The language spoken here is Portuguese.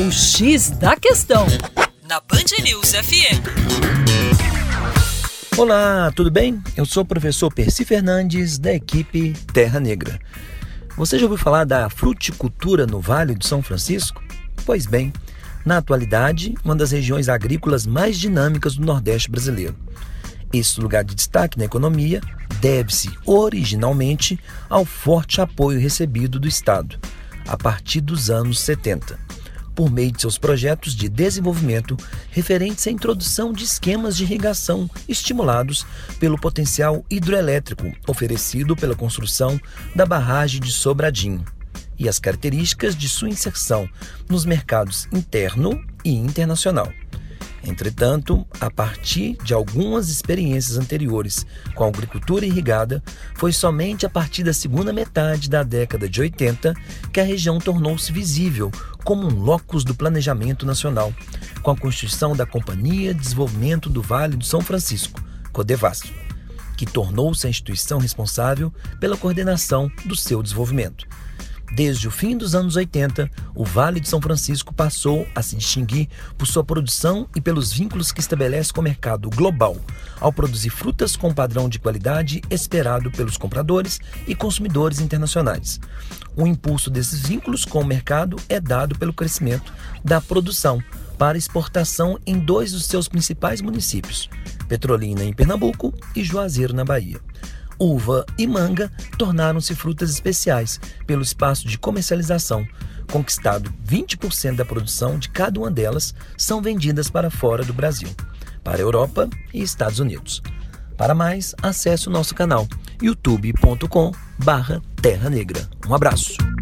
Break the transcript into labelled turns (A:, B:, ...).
A: O X da Questão, na Band News FM.
B: Olá, tudo bem? Eu sou o professor Percy Fernandes, da equipe Terra Negra. Você já ouviu falar da fruticultura no Vale do São Francisco? Pois bem, na atualidade, uma das regiões agrícolas mais dinâmicas do Nordeste brasileiro. Esse lugar de destaque na economia deve-se originalmente ao forte apoio recebido do Estado, a partir dos anos 70 por meio de seus projetos de desenvolvimento referentes à introdução de esquemas de irrigação estimulados pelo potencial hidroelétrico oferecido pela construção da barragem de Sobradinho e as características de sua inserção nos mercados interno e internacional. Entretanto, a partir de algumas experiências anteriores com a agricultura irrigada, foi somente a partir da segunda metade da década de 80 que a região tornou-se visível como um locus do planejamento nacional, com a constituição da Companhia de Desenvolvimento do Vale do São Francisco, Codevas, que tornou-se a instituição responsável pela coordenação do seu desenvolvimento. Desde o fim dos anos 80, o Vale de São Francisco passou a se distinguir por sua produção e pelos vínculos que estabelece com o mercado global, ao produzir frutas com padrão de qualidade esperado pelos compradores e consumidores internacionais. O impulso desses vínculos com o mercado é dado pelo crescimento da produção para exportação em dois dos seus principais municípios, Petrolina, em Pernambuco, e Juazeiro, na Bahia uva e manga tornaram-se frutas especiais pelo espaço de comercialização. Conquistado 20% da produção de cada uma delas são vendidas para fora do Brasil, para a Europa e Estados Unidos. Para mais, acesse o nosso canal youtube.com/terra negra. Um abraço.